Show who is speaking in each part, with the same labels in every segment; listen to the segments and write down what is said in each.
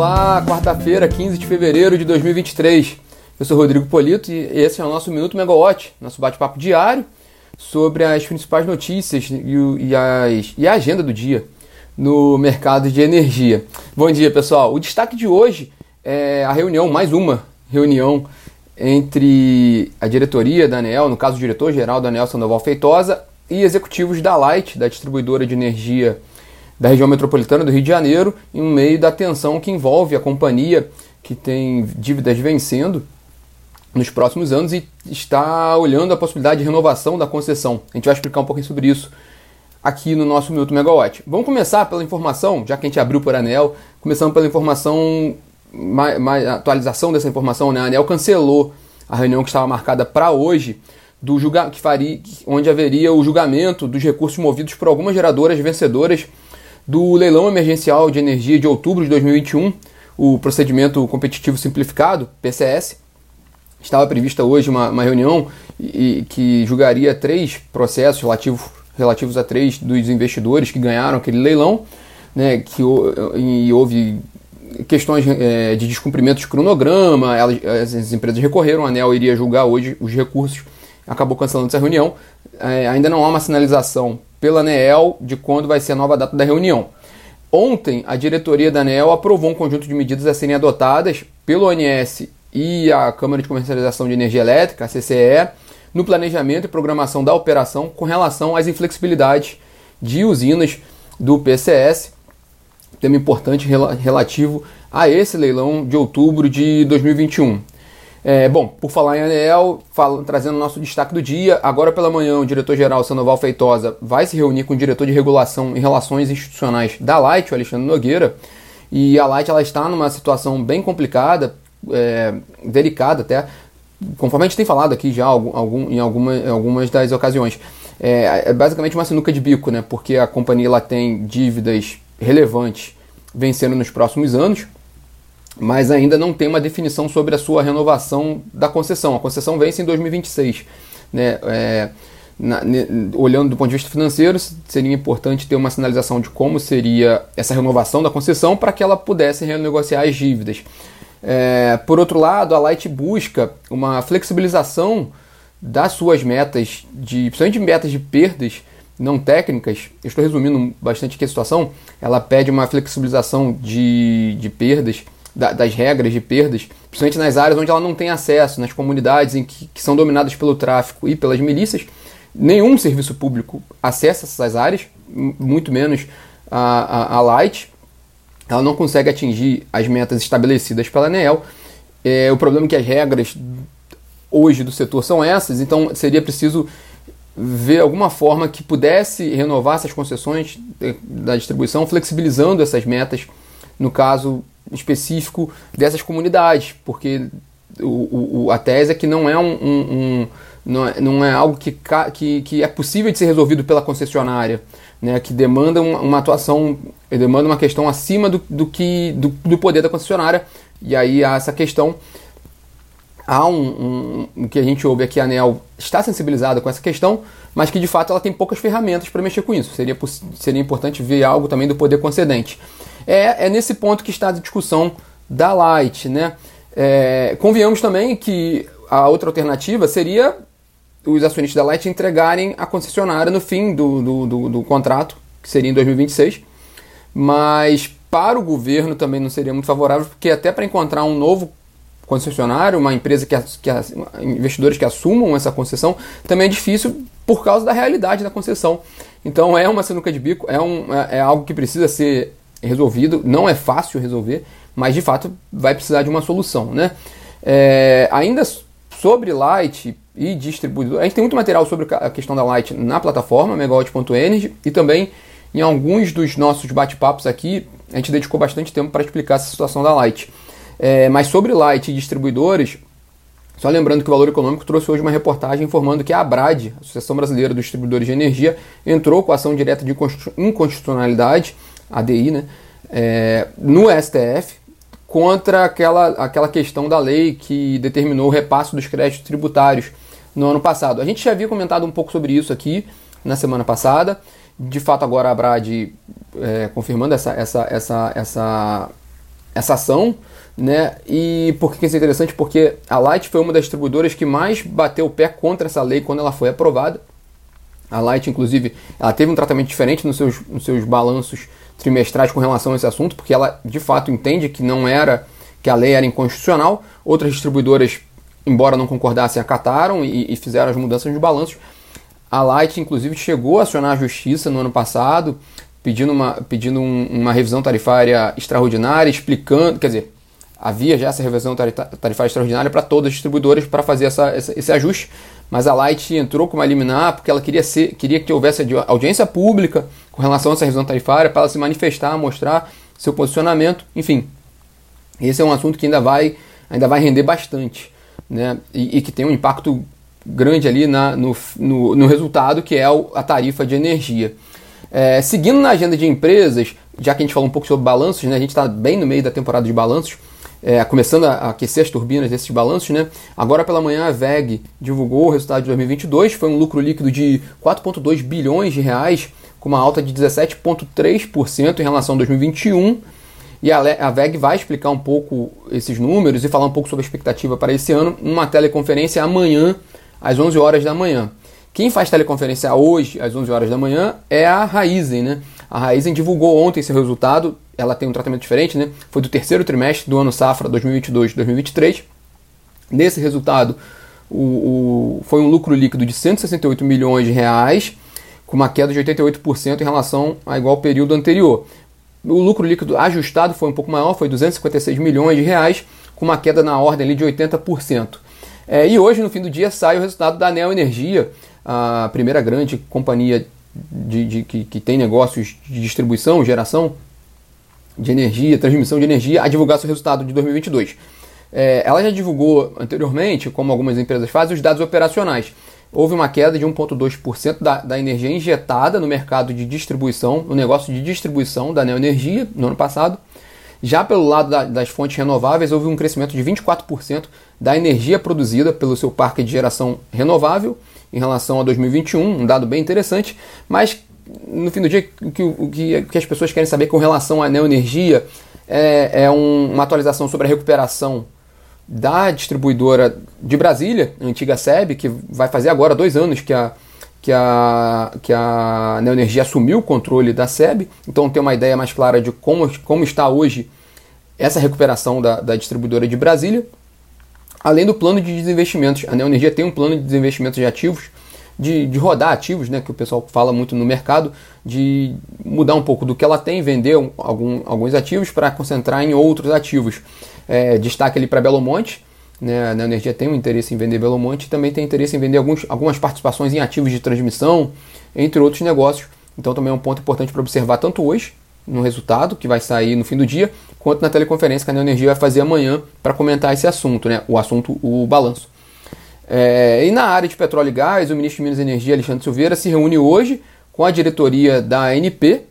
Speaker 1: olá! Quarta-feira, 15 de fevereiro de 2023. Eu sou Rodrigo Polito e esse é o nosso Minuto Megawatt, nosso bate-papo diário sobre as principais notícias e, as, e a agenda do dia no mercado de energia. Bom dia, pessoal. O destaque de hoje é a reunião, mais uma reunião entre a diretoria da ANEL, no caso o diretor-geral da ANEL Sandoval Feitosa, e executivos da Light, da distribuidora de energia da região metropolitana do Rio de Janeiro, em meio da tensão que envolve a companhia que tem dívidas vencendo nos próximos anos e está olhando a possibilidade de renovação da concessão. A gente vai explicar um pouquinho sobre isso aqui no nosso Minuto Megawatt. Vamos começar pela informação, já que a gente abriu por ANEL, começando pela informação, mais, mais atualização dessa informação, né? A ANEL cancelou a reunião que estava marcada para hoje, do julga que faria, onde haveria o julgamento dos recursos movidos por algumas geradoras vencedoras do leilão emergencial de energia de outubro de 2021, o procedimento competitivo simplificado, PCS. Estava prevista hoje uma, uma reunião e, que julgaria três processos relativo, relativos a três dos investidores que ganharam aquele leilão, né, que e houve questões é, de descumprimento de cronograma, elas, as empresas recorreram, a ANEL iria julgar hoje os recursos, acabou cancelando essa reunião. É, ainda não há uma sinalização pela ANEEL de quando vai ser a nova data da reunião. Ontem, a diretoria da ANEEL aprovou um conjunto de medidas a serem adotadas pelo ONS e a Câmara de Comercialização de Energia Elétrica, a CCE, no planejamento e programação da operação com relação às inflexibilidades de usinas do PCS, tema importante relativo a esse leilão de outubro de 2021. É, bom, por falar em fala, trazendo o nosso destaque do dia, agora pela manhã o diretor-geral Sandoval Feitosa vai se reunir com o diretor de regulação e relações institucionais da Light, o Alexandre Nogueira, e a Light ela está numa situação bem complicada, é, delicada até, conforme a gente tem falado aqui já algum, em, alguma, em algumas das ocasiões. É, é, basicamente uma sinuca de bico, né? Porque a companhia ela tem dívidas relevantes vencendo nos próximos anos, mas ainda não tem uma definição sobre a sua renovação da concessão. A concessão vence em 2026. Né? É, na, ne, olhando do ponto de vista financeiro, seria importante ter uma sinalização de como seria essa renovação da concessão para que ela pudesse renegociar as dívidas. É, por outro lado, a Light busca uma flexibilização das suas metas, de, principalmente de metas de perdas não técnicas. Eu estou resumindo bastante aqui a situação. Ela pede uma flexibilização de, de perdas da, das regras de perdas, principalmente nas áreas onde ela não tem acesso, nas comunidades em que, que são dominadas pelo tráfico e pelas milícias. Nenhum serviço público acessa essas áreas, muito menos a, a, a Light. Ela não consegue atingir as metas estabelecidas pela ANEEL. É, o problema é que as regras hoje do setor são essas, então seria preciso ver alguma forma que pudesse renovar essas concessões da distribuição, flexibilizando essas metas, no caso específico dessas comunidades, porque o, o, a tese é que não é, um, um, um não, é, não é algo que, que, que é possível de ser resolvido pela concessionária, né, que demanda uma, uma atuação, demanda uma questão acima do, do, que, do, do poder da concessionária, e aí há essa questão há um, um, que a gente ouve aqui, a ANEL está sensibilizada com essa questão, mas que de fato ela tem poucas ferramentas para mexer com isso. Seria, seria importante ver algo também do poder concedente. É, é nesse ponto que está a discussão da Light. Né? É, convenhamos também que a outra alternativa seria os acionistas da Light entregarem a concessionária no fim do, do, do, do contrato, que seria em 2026, mas para o governo também não seria muito favorável, porque até para encontrar um novo concessionário, uma empresa que, que investidores que assumam essa concessão, também é difícil por causa da realidade da concessão. Então é uma sinuca de bico, é, um, é, é algo que precisa ser resolvido, não é fácil resolver, mas de fato vai precisar de uma solução. Né? É, ainda sobre Light e distribuidor, a gente tem muito material sobre a questão da Light na plataforma megawatt.energy e também em alguns dos nossos bate-papos aqui, a gente dedicou bastante tempo para explicar essa situação da Light. É, mas sobre Light e distribuidores, só lembrando que o Valor Econômico trouxe hoje uma reportagem informando que a ABRAD, Associação Brasileira dos Distribuidores de Energia, entrou com ação direta de inconstitucionalidade, ADI, né, é, no STF, contra aquela, aquela questão da lei que determinou o repasse dos créditos tributários no ano passado. A gente já havia comentado um pouco sobre isso aqui na semana passada. De fato, agora a ABRAD é, confirmando essa, essa, essa, essa essa ação, né? E por que isso é interessante? Porque a Light foi uma das distribuidoras que mais bateu o pé contra essa lei quando ela foi aprovada. A Light, inclusive, ela teve um tratamento diferente nos seus, nos seus balanços trimestrais com relação a esse assunto, porque ela de fato entende que não era que a lei era inconstitucional. Outras distribuidoras, embora não concordassem, acataram e, e fizeram as mudanças nos balanços. A Light, inclusive, chegou a acionar a justiça no ano passado, pedindo uma, pedindo um, uma revisão tarifária extraordinária, explicando, quer dizer, havia já essa revisão tarifária extraordinária para todas as distribuidoras para fazer essa, essa, esse ajuste, mas a Light entrou com uma liminar porque ela queria, ser, queria que houvesse audiência pública com relação a essa revisão tarifária para ela se manifestar, mostrar seu posicionamento, enfim. Esse é um assunto que ainda vai, ainda vai render bastante, né? E, e que tem um impacto grande ali na, no, no, no resultado, que é a tarifa de energia. É, seguindo na agenda de empresas, já que a gente falou um pouco sobre balanços, né, a gente está bem no meio da temporada de balanços, é, começando a aquecer as turbinas desses balanços, né? Agora pela manhã a VEG divulgou o resultado de 2022, foi um lucro líquido de 4,2 bilhões de reais, com uma alta de 17,3% em relação a 2021. E a VEG vai explicar um pouco esses números e falar um pouco sobre a expectativa para esse ano numa teleconferência amanhã, às 11 horas da manhã. Quem faz teleconferência hoje, às 11 horas da manhã, é a Raizen, né? A Raizen divulgou ontem seu resultado, ela tem um tratamento diferente, né? Foi do terceiro trimestre do ano safra 2022-2023. Nesse resultado, o, o, foi um lucro líquido de 168 milhões de reais, com uma queda de 88% em relação ao igual período anterior. O lucro líquido ajustado foi um pouco maior, foi 256 milhões de reais, com uma queda na ordem ali de 80%. É, e hoje, no fim do dia, sai o resultado da Neo Energia, a primeira grande companhia de, de que, que, tem negócios de distribuição, geração de energia, transmissão de energia, a divulgar seu resultado de 2022. É, ela já divulgou anteriormente, como algumas empresas fazem, os dados operacionais. Houve uma queda de 1,2% da, da energia injetada no mercado de distribuição, no negócio de distribuição da Neoenergia no ano passado. Já pelo lado da, das fontes renováveis, houve um crescimento de 24% da energia produzida pelo seu parque de geração renovável em relação a 2021, um dado bem interessante, mas no fim do dia, o que, o que, as pessoas querem saber com relação à neoenergia é, é um, uma atualização sobre a recuperação da distribuidora de Brasília, a antiga SEB, que vai fazer agora dois anos que a, que a, que a Neoenergia assumiu o controle da SEB, então tem uma ideia mais clara de como, como está hoje essa recuperação da, da distribuidora de Brasília. Além do plano de desinvestimentos, a Neoenergia tem um plano de desinvestimentos de ativos, de, de rodar ativos, né, que o pessoal fala muito no mercado, de mudar um pouco do que ela tem, vender algum, alguns ativos para concentrar em outros ativos. É, destaque ali para Belo Monte, né, a Neoenergia tem um interesse em vender Belo Monte e também tem interesse em vender alguns, algumas participações em ativos de transmissão, entre outros negócios. Então também é um ponto importante para observar tanto hoje, no resultado que vai sair no fim do dia, quanto na teleconferência que a Neoenergia vai fazer amanhã para comentar esse assunto, né? O assunto, o balanço. É, e na área de petróleo e gás, o ministro de Minas e Energia, Alexandre Silveira, se reúne hoje com a diretoria da ANP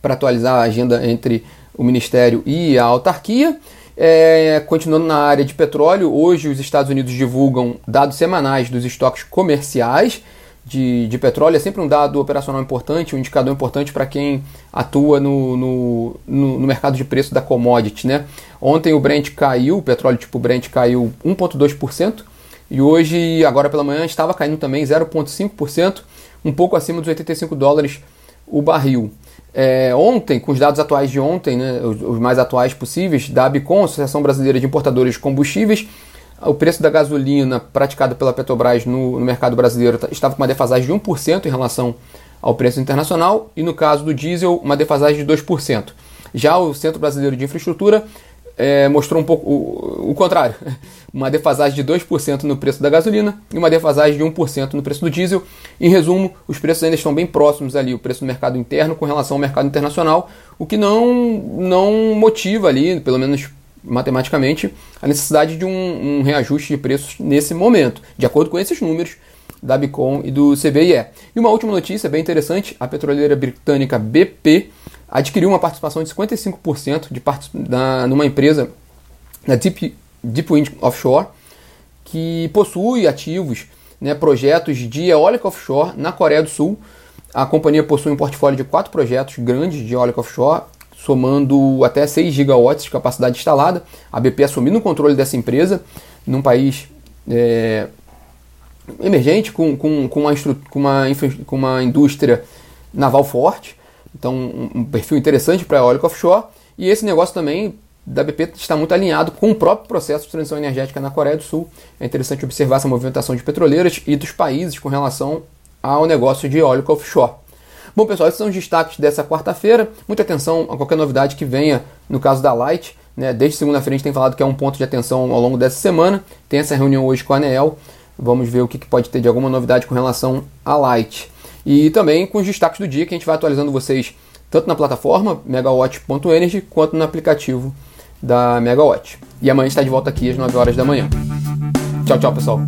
Speaker 1: para atualizar a agenda entre o Ministério e a autarquia. É, continuando na área de petróleo, hoje os Estados Unidos divulgam dados semanais dos estoques comerciais de, de petróleo é sempre um dado operacional importante, um indicador importante para quem atua no, no, no, no, mercado de preço da commodity. Né? Ontem o Brent caiu, o petróleo tipo Brent caiu 1,2%, e hoje, agora pela manhã, estava caindo também 0,5%, um pouco acima dos 85 dólares o barril. É, ontem, com os dados atuais de ontem, né, os, os mais atuais possíveis, da ABCOM, Associação Brasileira de Importadores de Combustíveis, o preço da gasolina praticado pela Petrobras no, no mercado brasileiro estava com uma defasagem de 1% em relação ao preço internacional e no caso do diesel, uma defasagem de 2%. Já o Centro Brasileiro de Infraestrutura é, mostrou um pouco o, o, contrário, uma defasagem de 2% no preço da gasolina e uma defasagem de 1% no preço do diesel. Em resumo, os preços ainda estão bem próximos ali, o preço do mercado interno com relação ao mercado internacional, o que não, não motiva ali, pelo menos matematicamente a necessidade de um, um, reajuste de preços nesse momento, de acordo com esses números da Bicom e do CBIE. E uma última notícia bem interessante: a petroleira britânica BP adquiriu uma participação de 55% de part... na, numa empresa, na Deep, Deep Wind Offshore, que possui ativos, né, projetos de eólica offshore na Coreia do Sul. A companhia possui um portfólio de quatro projetos grandes de eólica offshore somando até 6 gigawatts de capacidade instalada. A BP assumindo o controle dessa empresa num país é, emergente, com, com, com, uma, com, uma, com uma indústria naval forte. Então, um, um perfil interessante para a eólica offshore. E esse negócio também da BP está muito alinhado com o próprio processo de transição energética na Coreia do Sul. É interessante observar essa movimentação de petroleiras e dos países com relação ao negócio de eólica offshore. Bom, pessoal, esses são os destaques dessa quarta-feira. Muita atenção a qualquer novidade que venha no caso da Light. Né? Desde segunda-feira a gente tem falado que é um ponto de atenção ao longo dessa semana. Tem essa reunião hoje com a ANEEL. Vamos ver o que, pode ter de alguma novidade com relação à Light. E também com os destaques do dia que a gente vai atualizando vocês tanto na plataforma megawatt.energy quanto no aplicativo da Megawatt. E amanhã está de volta aqui às 9 horas da manhã. Tchau, tchau, pessoal.